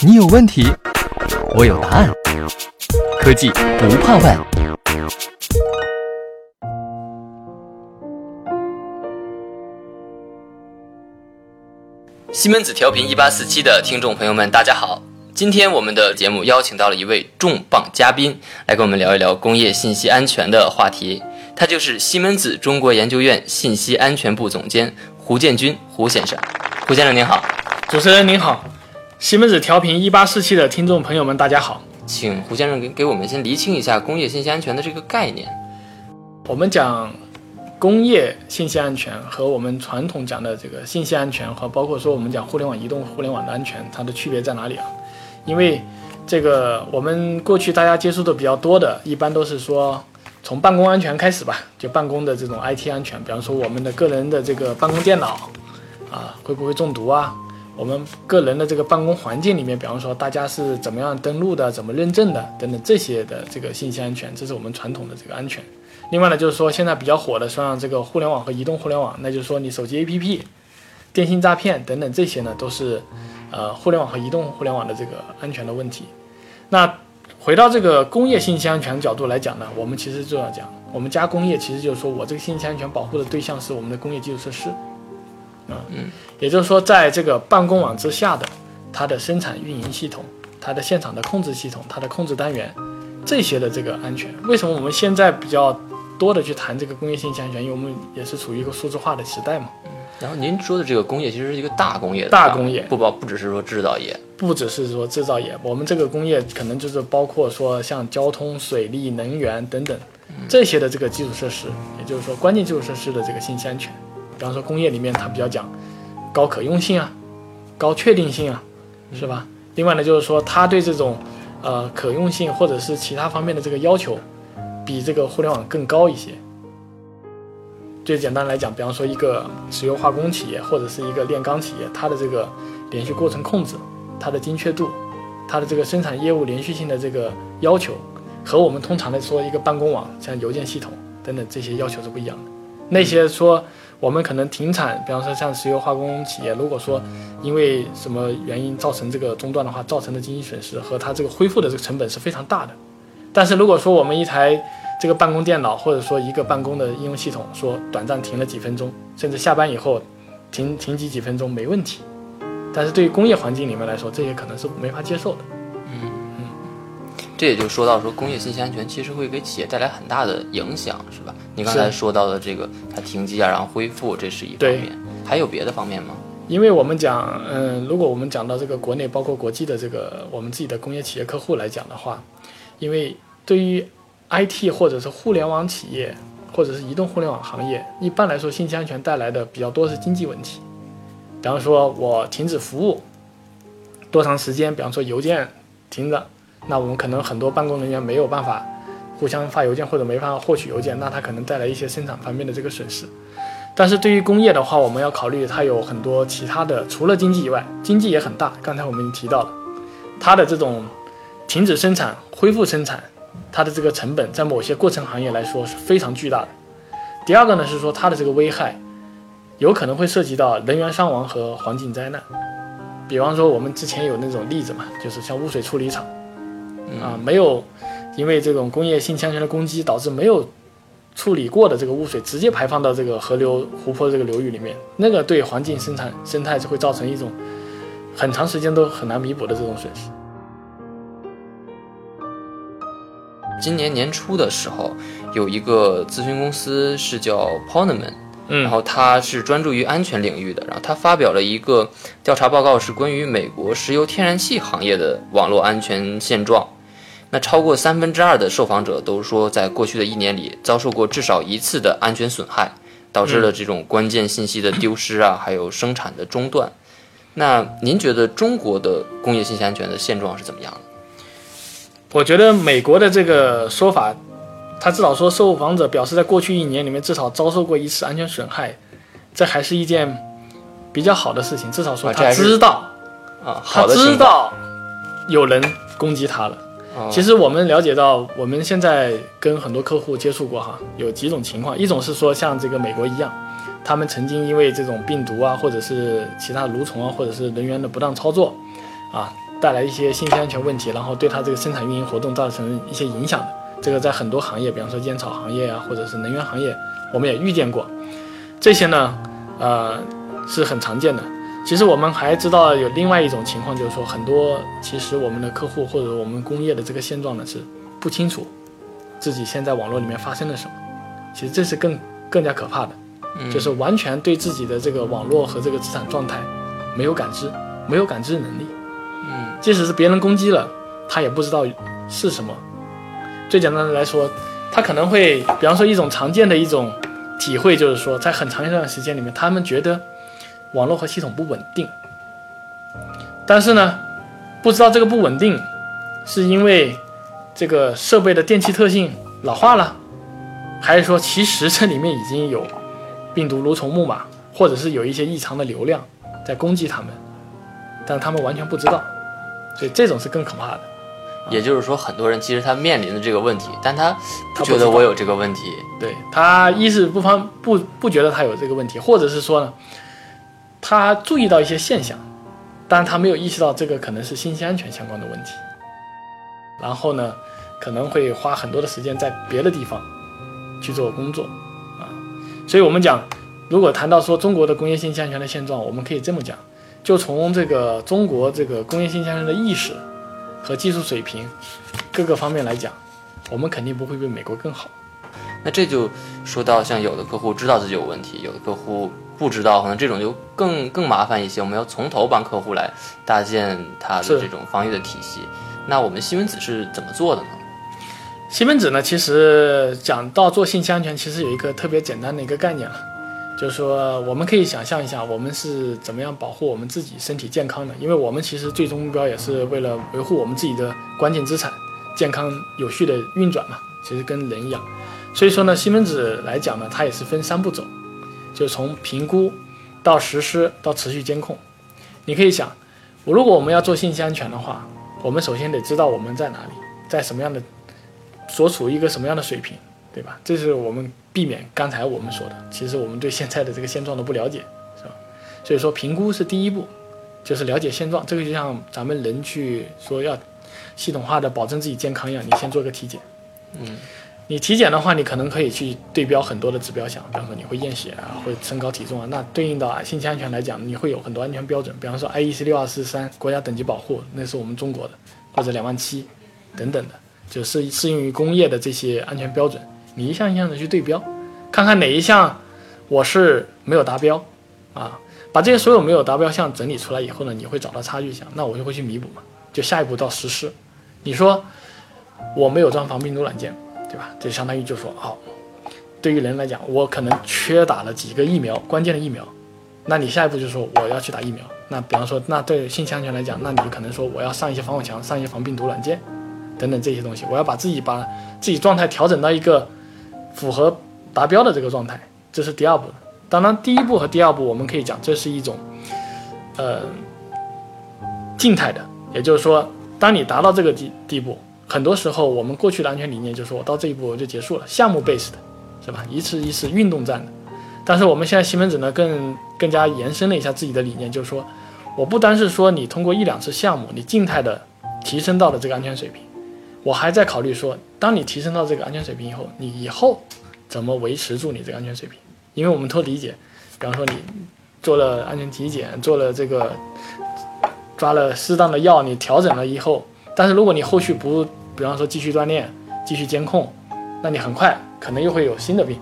你有问题，我有答案。科技不怕问。西门子调频一八四七的听众朋友们，大家好！今天我们的节目邀请到了一位重磅嘉宾，来跟我们聊一聊工业信息安全的话题。他就是西门子中国研究院信息安全部总监胡建军胡先生。胡先生您好，主持人您好，西门子调频一八四七的听众朋友们大家好。请胡先生给给我们先厘清一下工业信息安全的这个概念。我们讲工业信息安全和我们传统讲的这个信息安全和包括说我们讲互联网移动互联网的安全，它的区别在哪里啊？因为这个我们过去大家接触的比较多的，一般都是说从办公安全开始吧，就办公的这种 IT 安全，比方说我们的个人的这个办公电脑啊，会不会中毒啊？我们个人的这个办公环境里面，比方说大家是怎么样登录的、怎么认证的等等这些的这个信息安全，这是我们传统的这个安全。另外呢，就是说现在比较火的，像这个互联网和移动互联网，那就是说你手机 APP、电信诈骗等等这些呢，都是呃互联网和移动互联网的这个安全的问题。那回到这个工业信息安全角度来讲呢，我们其实就要讲，我们加工业其实就是说我这个信息安全保护的对象是我们的工业基础设施。啊，嗯，也就是说，在这个办公网之下的它的生产运营系统、它的现场的控制系统、它的控制单元这些的这个安全，为什么我们现在比较多的去谈这个工业信息安全？因为我们也是处于一个数字化的时代嘛。然后您说的这个工业其实是一个大工业，大工业。不包不只是说制造业，不只是说制造业，我们这个工业可能就是包括说像交通、水利、能源等等这些的这个基础设施，也就是说关键基础设施的这个信息安全。比方说工业里面它比较讲高可用性啊，高确定性啊，是吧？另外呢，就是说它对这种呃可用性或者是其他方面的这个要求，比这个互联网更高一些。最简单来讲，比方说一个石油化工企业或者是一个炼钢企业，它的这个连续过程控制、它的精确度、它的这个生产业务连续性的这个要求，和我们通常的说一个办公网，像邮件系统等等这些要求是不一样的。那些说我们可能停产，比方说像石油化工企业，如果说因为什么原因造成这个中断的话，造成的经济损失和它这个恢复的这个成本是非常大的。但是如果说我们一台这个办公电脑，或者说一个办公的应用系统，说短暂停了几分钟，甚至下班以后停停机几分钟没问题。但是对于工业环境里面来说，这些可能是没法接受的。嗯这也就说到说工业信息安全其实会给企业带来很大的影响，是吧？你刚才说到的这个它停机啊，然后恢复，这是一方面，还有别的方面吗？因为我们讲，嗯，如果我们讲到这个国内包括国际的这个我们自己的工业企业客户来讲的话，因为对于 IT 或者是互联网企业或者是移动互联网行业，一般来说信息安全带来的比较多是经济问题，比方说我停止服务多长时间，比方说邮件停着，那我们可能很多办公人员没有办法互相发邮件或者没办法获取邮件，那它可能带来一些生产方面的这个损失。但是对于工业的话，我们要考虑它有很多其他的，除了经济以外，经济也很大。刚才我们已经提到了，它的这种停止生产、恢复生产，它的这个成本在某些过程行业来说是非常巨大的。第二个呢是说它的这个危害，有可能会涉及到人员伤亡和环境灾难。比方说我们之前有那种例子嘛，就是像污水处理厂，啊，没有因为这种工业性强权的攻击，导致没有处理过的这个污水直接排放到这个河流、湖泊这个流域里面，那个对环境生产生态就会造成一种很长时间都很难弥补的这种损失。今年年初的时候，有一个咨询公司是叫 Poneman，嗯然后它是专注于安全领域的，然后它发表了一个调查报告，是关于美国石油天然气行业的网络安全现状。那超过三分之二的受访者都说，在过去的一年里遭受过至少一次的安全损害，导致了这种关键信息的丢失啊，还有生产的中断。那您觉得中国的工业信息安全的现状是怎么样的？我觉得美国的这个说法，他至少说受访者表示在过去一年里面至少遭受过一次安全损害，这还是一件比较好的事情。至少说他知道，啊，他好的情况知道有人攻击他了。其实我们了解到，我们现在跟很多客户接触过哈，有几种情况，一种是说像这个美国一样，他们曾经因为这种病毒啊，或者是其他蠕虫啊，或者是人员的不当操作，啊，带来一些信息安全问题，然后对它这个生产运营活动造成一些影响的。这个在很多行业，比方说烟草行业啊，或者是能源行业，我们也遇见过。这些呢，呃，是很常见的。其实我们还知道有另外一种情况，就是说很多其实我们的客户或者我们工业的这个现状呢是不清楚自己现在网络里面发生了什么。其实这是更更加可怕的，就是完全对自己的这个网络和这个资产状态没有感知，没有感知能力。嗯，即使是别人攻击了，他也不知道是什么。最简单的来说，他可能会，比方说一种常见的一种体会就是说，在很长一段时间里面，他们觉得网络和系统不稳定，但是呢，不知道这个不稳定是因为这个设备的电气特性老化了，还是说其实这里面已经有病毒、蠕虫、木马，或者是有一些异常的流量在攻击他们，但他们完全不知道，所以这种是更可怕的。也就是说，很多人其实他面临的这个问题，但他他不觉得我有这个问题。对他一是不方不不觉得他有这个问题，或者是说呢，他注意到一些现象，但他没有意识到这个可能是信息安全相关的问题，然后呢，可能会花很多的时间在别的地方去做工作啊。所以我们讲，如果谈到说中国的工业信息安全的现状，我们可以这么讲，就从这个中国这个工业信息安全的意识和技术水平各个方面来讲，我们肯定不会比美国更好。那这就说到，像有的客户知道自己有问题，有的客户不知道，可能这种就更更麻烦一些。我们要从头帮客户来搭建他的这种防御的体系。那我们西门子是怎么做的呢？西门子呢，其实讲到做信息安全，其实有一个特别简单的一个概念了，就是说我们可以想象一下，我们是怎么样保护我们自己身体健康的，因为我们其实最终目标也是为了维护我们自己的关键资产健康有序的运转嘛，其实跟人一样。所以说呢，西门子来讲呢，它也是分三步走，就从评估到实施到持续监控。你可以想，我如果我们要做信息安全的话，我们首先得知道我们在哪里，在什么样的所处一个什么样的水平，对吧？这是我们避免刚才我们说的，其实我们对现在的这个现状的不了解，是吧？所以说评估是第一步，就是了解现状。这个就像咱们人去说要系统化的保证自己健康一样，你先做个体检。嗯，你体检的话，你可能可以去对标很多的指标项，比方说你会验血啊，会身高体重啊，那对应到啊信息安全来讲，你会有很多安全标准，比方说 IEC 六二四三国家等级保护，那是我们中国的，或者两万七等等的，就适适用于工业的这些安全标准，你一项一项的去对标，看看哪一项我是没有达标啊，把这些所有没有达标项整理出来以后呢，你会找到差距项，那我就会去弥补嘛，就下一步到实施。你说我没有装防病毒软件，对吧？这相当于就说，好、对于人来讲，我可能缺打了几个疫苗，关键的疫苗，那你下一步就说我要去打疫苗。那比方说，那对信息安全来讲，那你就可能说我要上一些防火墙，上一些防病毒软件，等等这些东西，我要把自己把自己状态调整到一个符合达标的这个状态，这是第二步。当然，第一步和第二步我们可以讲，这是一种，呃，静态的，也就是说，当你达到这个地地步，很多时候我们过去的安全理念就是我到这一步我就结束了，项目 based 的，是吧？一次一次运动战的。但是我们现在西门子呢，更更加延伸了一下自己的理念，就是说，我不单是说你通过一两次项目，你静态的提升到了这个安全水平，我还在考虑说，当你提升到这个安全水平以后，你以后怎么维持住你这个安全水平？因为我们都理解，比方说你做了安全体检，做了这个抓了适当的药，你调整了以后，但是如果你后续不，比方说继续锻炼、继续监控，那你很快可能又会有新的病，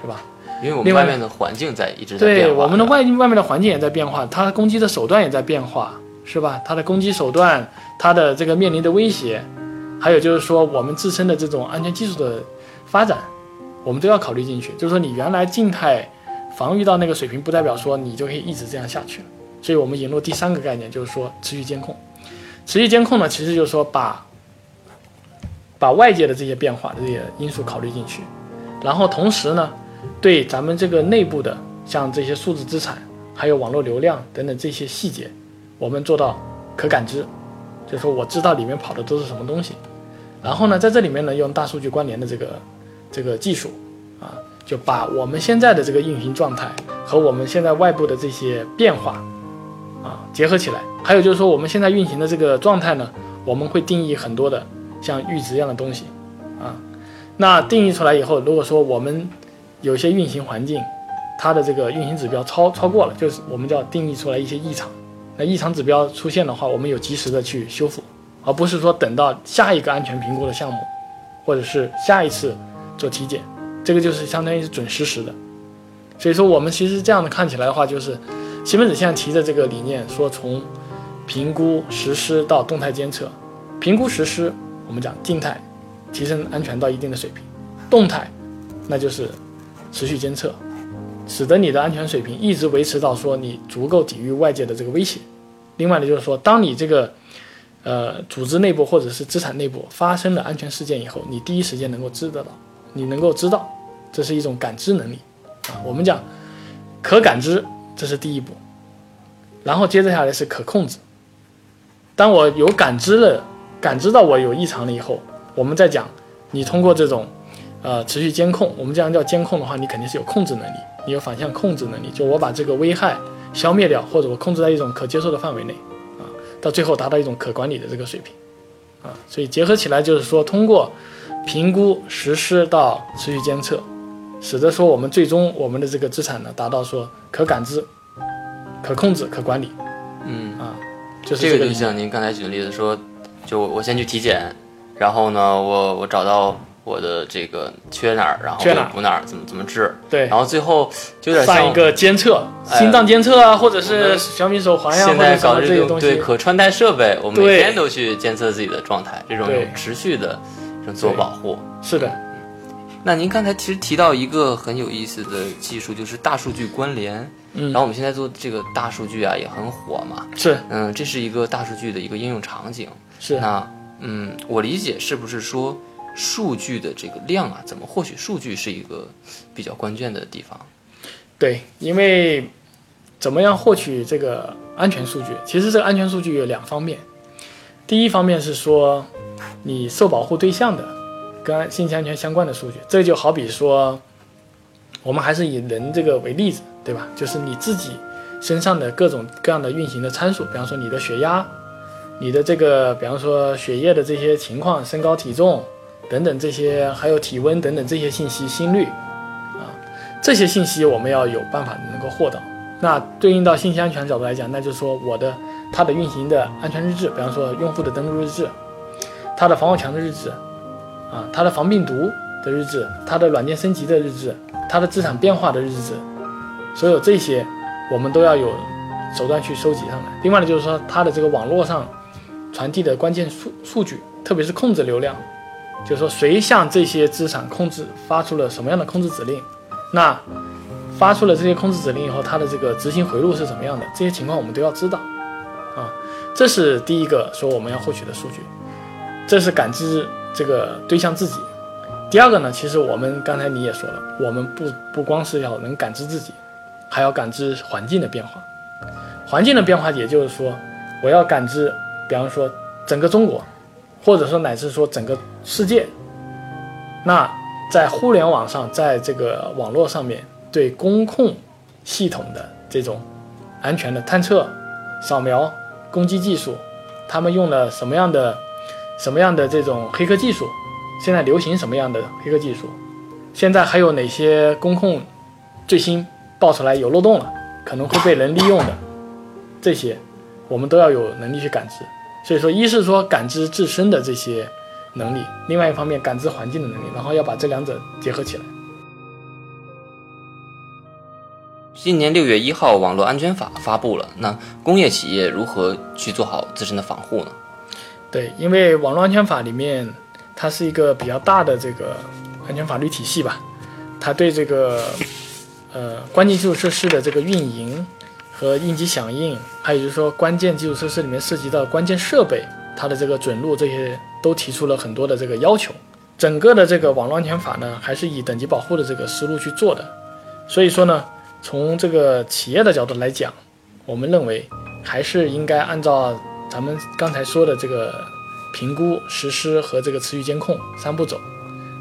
是吧？因为我们外外面的环境在一直在变对，化。我们的外外面的环境也在变化，它攻击的手段也在变化，是吧？它的攻击手段，它的这个面临的威胁，还有就是说我们自身的这种安全技术的发展，我们都要考虑进去。就是说你原来静态防御到那个水平，不代表说你就可以一直这样下去了。所以我们引入第三个概念，就是说持续监控。持续监控呢，其实就是说把把外界的这些变化这些因素考虑进去，然后同时呢，对咱们这个内部的像这些数字资产，还有网络流量等等这些细节，我们做到可感知，就是说我知道里面跑的都是什么东西，然后呢，在这里面呢，用大数据关联的这个这个技术啊，就把我们现在的这个运行状态和我们现在外部的这些变化啊结合起来。还有就是说，我们现在运行的这个状态呢，我们会定义很多的像阈值一样的东西啊。那定义出来以后，如果说我们有些运行环境，它的这个运行指标超超过了，就是我们叫定义出来一些异常。那异常指标出现的话，我们有及时的去修复，而不是说等到下一个安全评估的项目，或者是下一次做体检，这个就是相当于是准实时的。所以说，我们其实这样的看起来的话，就是西门子现在提的这个理念，说从评估实施到动态监测，评估实施我们讲静态，提升安全到一定的水平，动态那就是持续监测。使得你的安全水平一直维持到说你足够抵御外界的这个威胁。另外呢，就是说，当你这个呃组织内部或者是资产内部发生了安全事件以后，你第一时间能够知得到，你能够知道，这是一种感知能力啊。我们讲可感知，这是第一步，然后接着下来是可控制。当我有感知了，感知到我有异常了以后，我们再讲你通过这种呃持续监控，我们这样叫监控的话，你肯定是有控制能力。你有反向控制能力，就我把这个危害消灭掉，或者我控制在一种可接受的范围内，啊，到最后达到一种可管理的这个水平，啊，所以结合起来就是说，通过评估、实施到持续监测，使得说我们最终我们的这个资产呢达到说可感知、可控制、可管理，嗯啊，就是这这个个就像您刚才举的例子说，就我先去体检，然后呢，我我找到我的这个缺哪儿，然后补哪儿，怎么怎么治，对然后最后就有点像一个监测，哎心脏监测啊，或者是小米手环呀，现在搞的这种东西，对可穿戴设备，我们每天都去监测自己的状态，这种有持续的这种自我保护。是的，那您刚才其实提到一个很有意思的技术，就是大数据关联。嗯然后我们现在做这个大数据啊，也很火嘛。是嗯，这是一个大数据的一个应用场景。是，那嗯，我理解是不是说数据的这个量啊，怎么获取数据是一个比较关键的地方？对，因为怎么样获取这个安全数据？其实这个安全数据有两方面，第一方面是说你受保护对象的跟信息安全相关的数据，这就好比说，我们还是以人这个为例子，对吧？就是你自己身上的各种各样的运行的参数，比方说你的血压、你的这个，比方说血液的这些情况、身高体重等等这些，还有体温等等这些信息、心率。啊这些信息我们要有办法能够获得。那对应到信息安全角度来讲，那就是说我的它的运行的安全日志，比方说用户的登录日志，它的防火墙的日志，啊，它的防病毒的日志，它的软件升级的日志，它的资产变化的日志，所有这些我们都要有手段去收集上来。另外呢，就是说它的这个网络上传递的关键数数据，特别是控制流量，就是说谁向这些资产控制发出了什么样的控制指令。那发出了这些控制指令以后，它的这个执行回路是怎么样的？这些情况我们都要知道，啊，这是第一个说我们要获取的数据，这是感知这个对象自己。第二个呢，其实我们刚才你也说了，我们不不光是要能感知自己，还要感知环境的变化。环境的变化，也就是说，我要感知，比方说整个中国，或者说乃至说整个世界，那。在互联网上，在这个网络上面，对公控系统的这种安全的探测、扫描、攻击技术，他们用了什么样的、什么样的这种黑客技术？现在流行什么样的黑客技术？现在还有哪些公控最新爆出来有漏洞了，可能会被人利用的？这些我们都要有能力去感知。所以说，一是说感知自身的这些。能力，另外一方面感知环境的能力，然后要把这两者结合起来。今年六月一号，网络安全法发布了，那工业企业如何去做好自身的防护呢？对，因为网络安全法里面，它是一个比较大的这个安全法律体系吧，它对这个呃关键基础设施的这个运营和应急响应，还有就是说关键基础设施里面涉及到关键设备。它的这个准入这些都提出了很多的这个要求，整个的这个网络安全法呢，还是以等级保护的这个思路去做的。所以说呢，从这个企业的角度来讲，我们认为还是应该按照咱们刚才说的这个评估、实施和这个持续监控三步走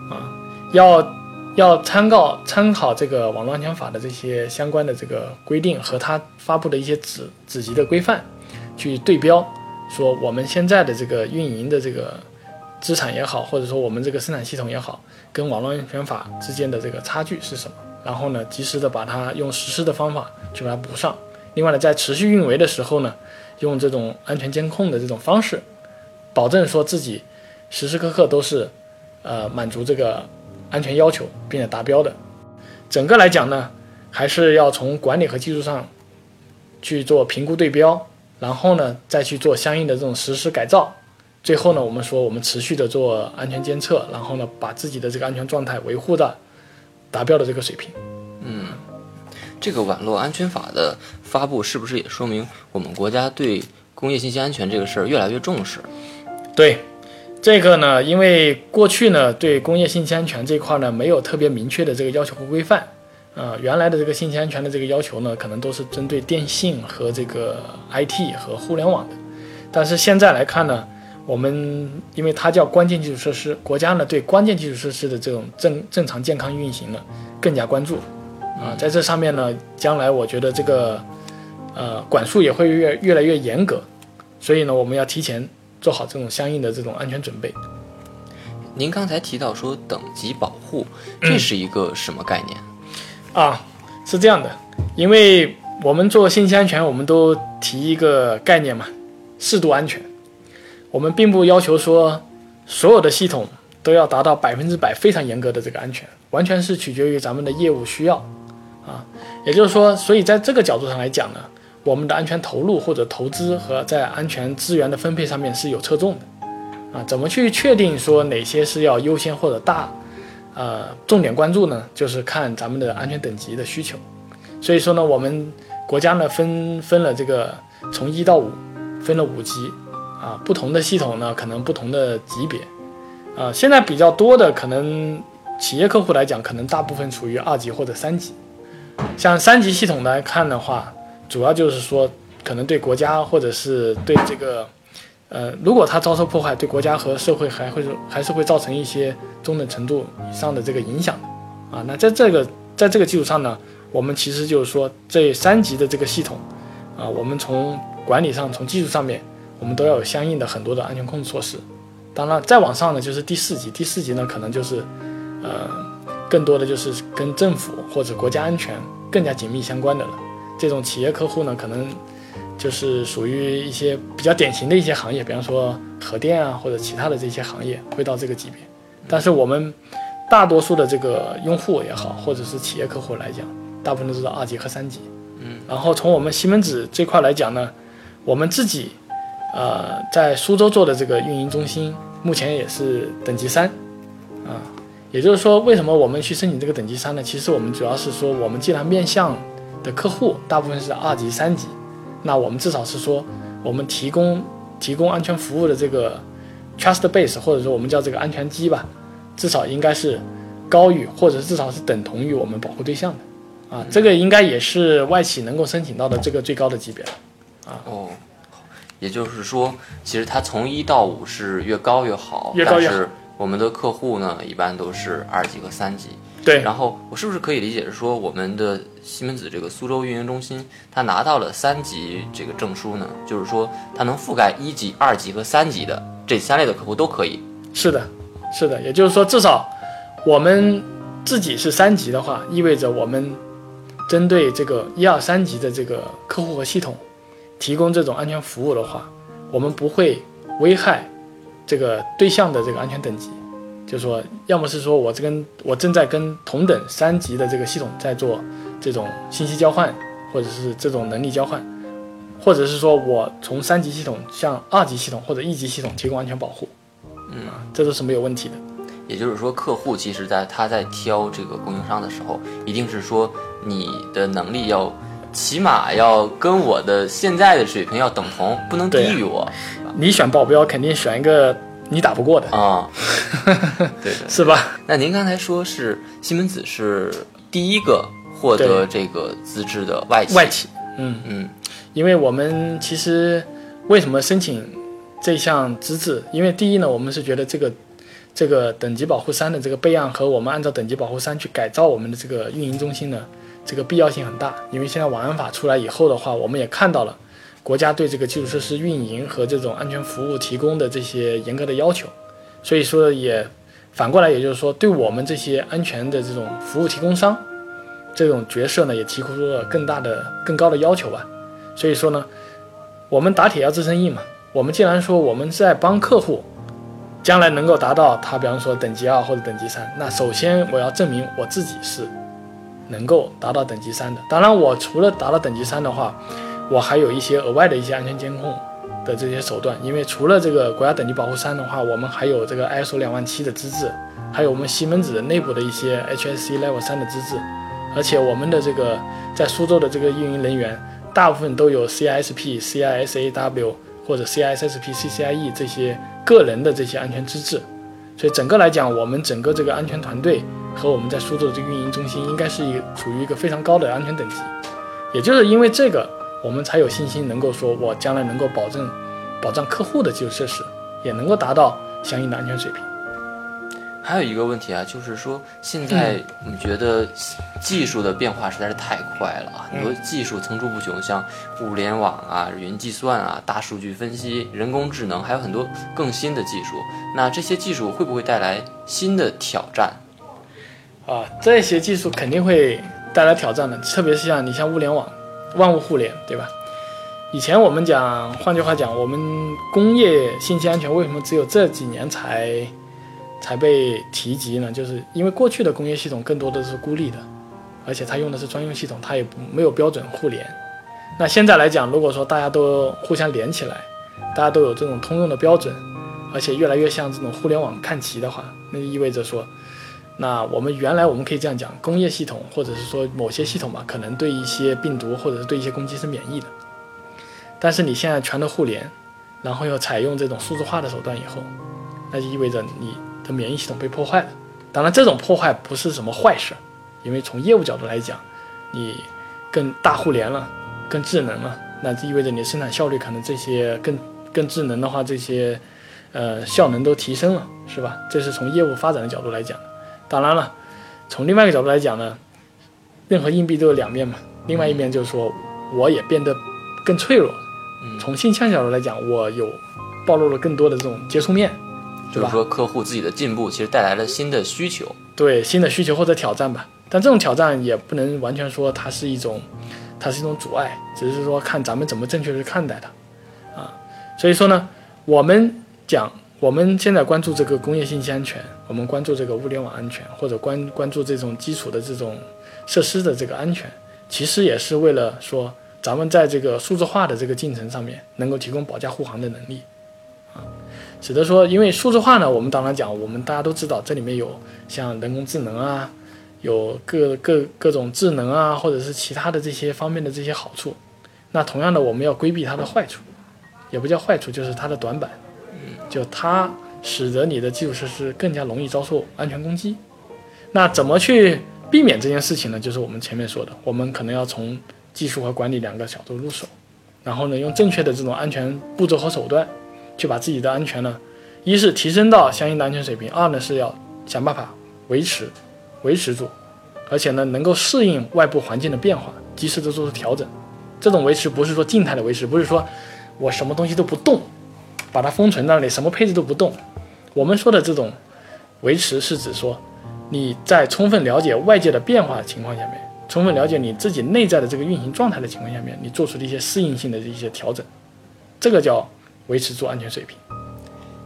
啊，要要参考参考这个网络安全法的这些相关的这个规定和它发布的一些子子级的规范去对标，说我们现在的这个运营的这个资产也好，或者说我们这个生产系统也好，跟网络安全法之间的这个差距是什么？然后呢，及时的把它用实施的方法去把它补上。另外呢，在持续运维的时候呢，用这种安全监控的这种方式，保证说自己时时刻刻都是呃满足这个安全要求并且达标的。整个来讲呢，还是要从管理和技术上去做评估对标，然后呢再去做相应的这种实施改造。最后呢，我们说我们持续的做安全监测，然后呢把自己的这个安全状态维护的达标的这个水平。嗯这个网络安全法的发布，是不是也说明我们国家对工业信息安全这个事儿越来越重视？对，这个呢，因为过去呢，对工业信息安全这一块呢，没有特别明确的这个要求和规范。啊、原来的这个信息安全的这个要求呢，可能都是针对电信和这个 IT 和互联网的。但是现在来看呢，我们因为它叫关键基础设施，国家呢对关键基础设施的这种正正常健康运行呢更加关注。啊，在这上面呢，将来我觉得这个呃管束也会越越来越严格，所以呢，我们要提前做好这种相应的这种安全准备。您刚才提到说等级保护，这是一个什么概念？啊，是这样的，因为我们做信息安全，我们都提一个概念嘛，适度安全。我们并不要求说所有的系统都要达到百分之百非常严格的这个安全，完全是取决于咱们的业务需要啊。也就是说，所以在这个角度上来讲呢，我们的安全投入或者投资和在安全资源的分配上面是有侧重的啊。怎么去确定说哪些是要优先或者大？呃，重点关注呢，就是看咱们的安全等级的需求。所以说呢，我们国家呢分分了这个从一到五，分了五级啊，不同的系统呢可能不同的级别啊。现在比较多的可能企业客户来讲，可能大部分处于二级或者三级。像三级系统来看的话，主要就是说可能对国家或者是对这个。呃，如果它遭受破坏，对国家和社会还会还是会造成一些中等程度以上的这个影响啊。那在这个在这个基础上呢，我们其实就是说这三级的这个系统啊，我们从管理上、从技术上面，我们都要有相应的很多的安全控制措施。当然，再往上呢，就是第四级，第四级呢，可能就是呃，更多的就是跟政府或者国家安全更加紧密相关的了。这种企业客户呢，可能。就是属于一些比较典型的一些行业，比方说核电啊，或者其他的这些行业会到这个级别。但是我们大多数的这个用户也好，或者是企业客户来讲，大部分都是二级和三级。嗯。然后从我们西门子这块来讲呢，我们自己呃在苏州做的这个运营中心，目前也是等级三啊。也就是说，为什么我们去申请这个等级三呢？其实我们主要是说，我们既然面向的客户大部分是二级、三级。那我们至少是说，我们提供提供安全服务的这个 trust base，或者说我们叫这个安全基吧，至少应该是高于或者至少是等同于我们保护对象的，啊，这个应该也是外企能够申请到的这个最高的级别了，啊。哦，也就是说，其实它从一到五是越高越好，越高越好但是我们的客户呢，一般都是二级和三级。对，然后我是不是可以理解是说，我们的西门子这个苏州运营中心，它拿到了三级这个证书呢？就是说，它能覆盖一级、二级和三级的这三类的客户都可以。是的，是的，也就是说，至少我们自己是三级的话，意味着我们针对这个一二三级的这个客户和系统提供这种安全服务的话，我们不会危害这个对象的这个安全等级。就是说，要么是说我这跟我正在跟同等三级的这个系统在做这种信息交换，或者是这种能力交换，或者是说我从三级系统向二级系统或者一级系统提供安全保护，嗯，这都是没有问题的。也就是说，客户其实在他在挑这个供应商的时候，一定是说你的能力要起码要跟我的现在的水平要等同，不能低于我你选保镖肯定选一个你打不过的，啊。对的。是吧？那您刚才说是西门子是第一个获得这个资质的外企，外企，嗯，嗯因为我们其实为什么申请这项资质？因为第一呢，我们是觉得这个这个等级保护三的这个备案和我们按照等级保护三去改造我们的这个运营中心呢，这个必要性很大。因为现在网安法出来以后的话，我们也看到了国家对这个基础设施运营和这种安全服务提供的这些严格的要求，所以说也反过来，也就是说对我们这些安全的这种服务提供商这种角色呢，也提出了更大的、更高的要求吧。所以说呢，我们打铁要自身硬嘛。我们既然说我们在帮客户。将来能够达到他，比方说等级二或者等级三，那首先我要证明我自己是能够达到等级三的。当然，我除了达到等级三的话，我还有一些额外的一些安全监控的这些手段。因为除了这个国家等级保护三的话，我们还有这个 ISO 两万七的资质，还有我们西门子内部的一些 HSC Level 三的资质。而且我们的这个在苏州的这个运营人员，大部分都有 CISP、CISAW。或者 CISSP、CCIE 这些个人的这些安全资质，所以整个来讲，我们整个这个安全团队和我们在苏州的这个运营中心，应该是一处于一个非常高的安全等级。也就是因为这个，我们才有信心能够说，我将来能够保证保障客户的基础设施，也能够达到相应的安全水平。还有一个问题啊，就是说现在我们觉得技术的变化实在是太快了啊，很多技术层出不穷，像物联网啊、云计算啊、大数据分析、人工智能，还有很多更新的技术。那这些技术会不会带来新的挑战？啊，这些技术肯定会带来挑战的，特别是像你像物联网、万物互联，对吧？以前我们讲，换句话讲，我们工业信息安全为什么只有这几年才？才被提及呢，就是因为过去的工业系统更多的是孤立的，而且它用的是专用系统，它也没有标准互联。那现在来讲，如果说大家都互相连起来，大家都有这种通用的标准，而且越来越向这种互联网看齐的话，那就意味着说，那我们原来我们可以这样讲，工业系统或者是说某些系统吧，可能对一些病毒或者是对一些攻击是免疫的，但是你现在全都互联，然后又采用这种数字化的手段以后，那就意味着你的。免疫系统被破坏了，当然这种破坏不是什么坏事，因为从业务角度来讲，你更大互联了，更智能了，那就意味着你的生产效率可能这些更更智能的话，这些呃效能都提升了，是吧？这是从业务发展的角度来讲。当然了，从另外一个角度来讲呢，任何硬币都有两面嘛，另外一面就是说我也变得更脆弱。从性向角度来讲，我有暴露了更多的这种接触面。就是说，客户自己的进步其实带来了新的需求，对新的需求或者挑战吧。但这种挑战也不能完全说它是一种，它是一种阻碍，只是说看咱们怎么正确去看待它，啊。所以说呢，我们讲我们现在关注这个工业信息安全，我们关注这个物联网安全，或者关关注这种基础的这种设施的这个安全，其实也是为了说咱们在这个数字化的这个进程上面能够提供保驾护航的能力。啊使得说，因为数字化呢，我们当然讲，我们大家都知道，这里面有像人工智能啊，有各各各种智能啊，或者是其他的这些方面的这些好处。那同样的，我们要规避它的坏处，也不叫坏处，就是它的短板。就它使得你的基础设施更加容易遭受安全攻击。那怎么去避免这件事情呢？就是我们前面说的，我们可能要从技术和管理两个角度入手，然后呢，用正确的这种安全步骤和手段。去把自己的安全呢，一是提升到相应的安全水平，二呢是要想办法维持，维持住，而且呢能够适应外部环境的变化，及时的做出调整。这种维持不是说静态的维持，不是说我什么东西都不动，把它封存那里，什么配置都不动。我们说的这种维持是指说你在充分了解外界的变化的情况下面，充分了解你自己内在的这个运行状态的情况下面，你做出的一些适应性的一些调整，这个叫。维持住安全水平，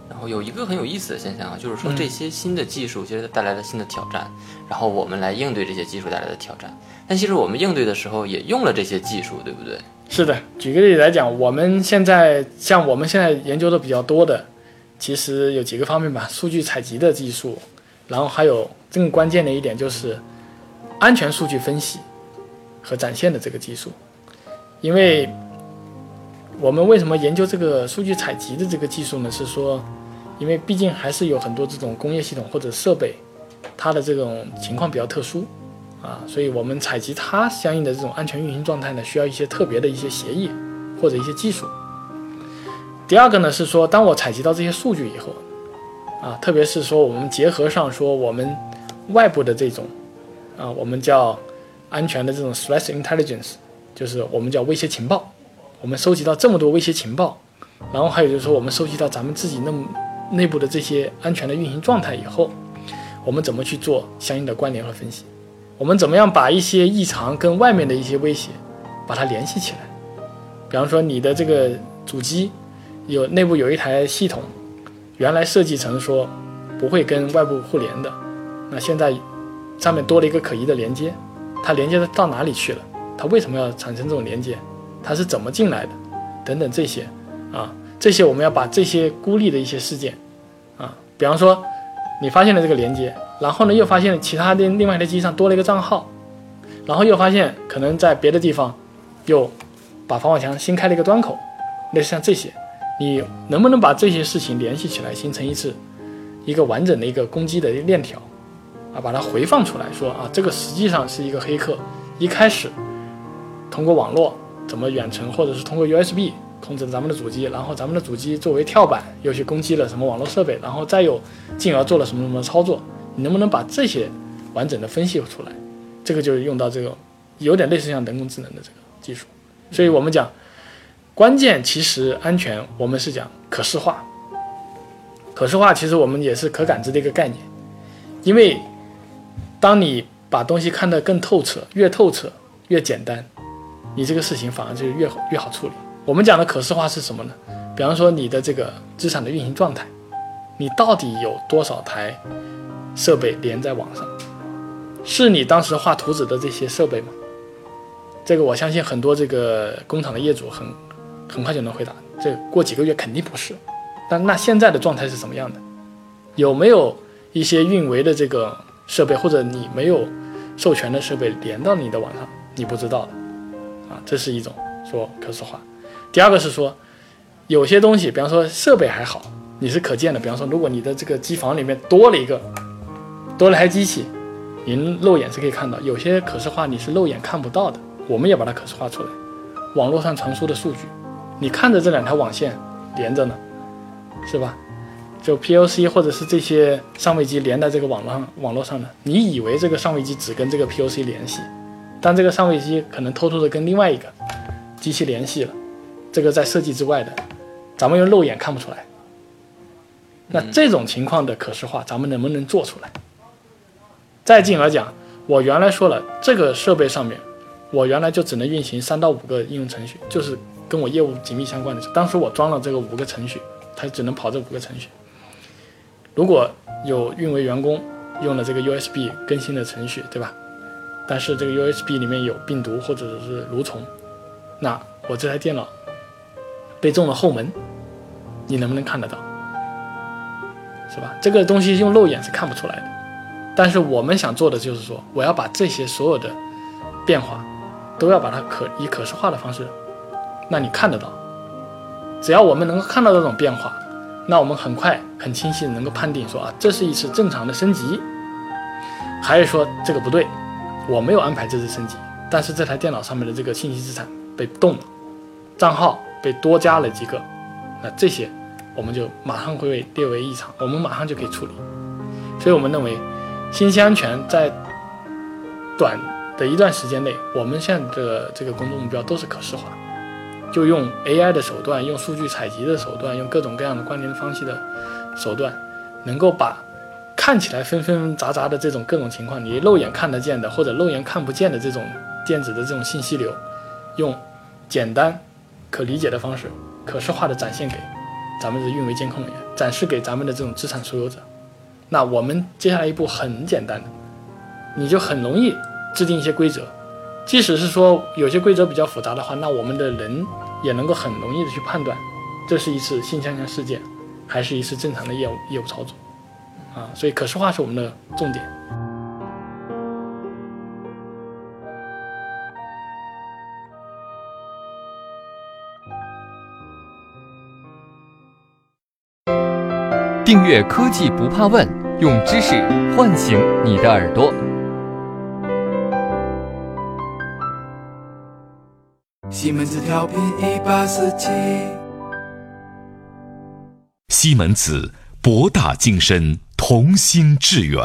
然后有一个很有意思的现象啊，就是说这些新的技术其实带来了新的挑战，然后我们来应对这些技术带来的挑战。但其实我们应对的时候也用了这些技术，对不对？是的，举个例子来讲，我们现在像我们现在研究的比较多的，其实有几个方面吧，数据采集的技术，然后还有更关键的一点就是安全数据分析和展现的这个技术，因为。我们为什么研究这个数据采集的这个技术呢？是说，因为毕竟还是有很多这种工业系统或者设备，它的这种情况比较特殊，啊，所以我们采集它相应的这种安全运行状态呢，需要一些特别的一些协议或者一些技术。第二个呢是说，当我采集到这些数据以后，啊，特别是说我们结合上说我们外部的这种啊，我们叫安全的这种 threat intelligence，就是我们叫威胁情报，我们收集到这么多威胁情报，然后还有就是说我们收集到咱们自己那么内部的这些安全的运行状态以后，我们怎么去做相应的关联和分析？我们怎么样把一些异常跟外面的一些威胁把它联系起来？比方说你的这个主机有内部有一台系统。原来设计成说不会跟外部互联的，那现在上面多了一个可疑的连接，它连接到哪里去了？它为什么要产生这种连接？它是怎么进来的？等等这些啊，这些我们要把这些孤立的一些事件啊，比方说你发现了这个连接，然后呢又发现其他的另外一台机上多了一个账号，然后又发现可能在别的地方又把防火墙新开了一个端口，类似像这些。你能不能把这些事情联系起来，形成一次一个完整的一个攻击的链条啊？把它回放出来说啊，这个实际上是一个黑客一开始通过网络怎么远程，或者是通过 USB 控制咱们的主机，然后咱们的主机作为跳板又去攻击了什么网络设备，然后再又进而做了什么什么操作？你能不能把这些完整的分析出来？这个就是用到这个有点类似像人工智能的这个技术，所以我们讲。关键其实安全，我们是讲可视化。可视化其实我们也是可感知的一个概念，因为当你把东西看得更透彻，越透彻越简单，你这个事情反而就越越好处理。我们讲的可视化是什么呢？比方说你的这个资产的运行状态，你到底有多少台设备连在网上？是你当时画图纸的这些设备吗？这个我相信很多这个工厂的业主很。很快就能回答，这过几个月肯定不是。但那现在的状态是什么样的？有没有一些运维的这个设备，或者你没有授权的设备连到你的网上，你不知道的啊？这是一种说可视化。第二个是说，有些东西，比方说设备还好，你是可见的。比方说，如果你的这个机房里面多了一个多了台机器，您肉眼是可以看到。有些可视化你是肉眼看不到的，我们也把它可视化出来。网络上传输的数据。你看着这两条网线连着呢，是吧？就 POC 或者是这些上位机连在这个网络上，网络上呢，你以为这个上位机只跟这个 POC 联系，但这个上位机可能偷偷的跟另外一个机器联系了，这个在设计之外的，咱们用肉眼看不出来。那这种情况的可视化，咱们能不能做出来？再进而讲，我原来说了，这个设备上面，我原来就只能运行三到五个应用程序，就是。跟我业务紧密相关的，当时我装了这个五个程序，它只能跑这五个程序。如果有运维员工用了这个 USB 更新的程序，对吧？但是这个 USB 里面有病毒或者是蠕虫，那我这台电脑被中了后门，你能不能看得到？是吧？这个东西用肉眼是看不出来的。但是我们想做的就是说，我要把这些所有的变化，都要把它可以可视化的方式。那你看得到，只要我们能够看到这种变化，那我们很快很清晰的能够判定说啊，这是一次正常的升级，还是说这个不对，我没有安排这次升级，但是这台电脑上面的这个信息资产被动了，账号被多加了几个，那这些我们就马上会被列为异常，我们马上就可以处理。所以我们认为，信息安全在短的一段时间内，我们现在的这个工作目标都是可视化。就用 AI 的手段，用数据采集的手段，用各种各样的关联方式的手段，能够把看起来纷纷杂杂的这种各种情况，你肉眼看得见的或者肉眼看不见的这种电子的这种信息流，用简单可理解的方式，可视化的展现给咱们的运维监控人员，展示给咱们的这种资产所有者。那我们接下来一步很简单，你就很容易制定一些规则。即使是说有些规则比较复杂的话，那我们的人也能够很容易的去判断，这是一次性枪枪事件，还是一次正常的业务业务操作，啊，所以可视化是我们的重点。订阅科技不怕问，用知识唤醒你的耳朵。西门子调频一八四七。西门子。博大精深，同心致远。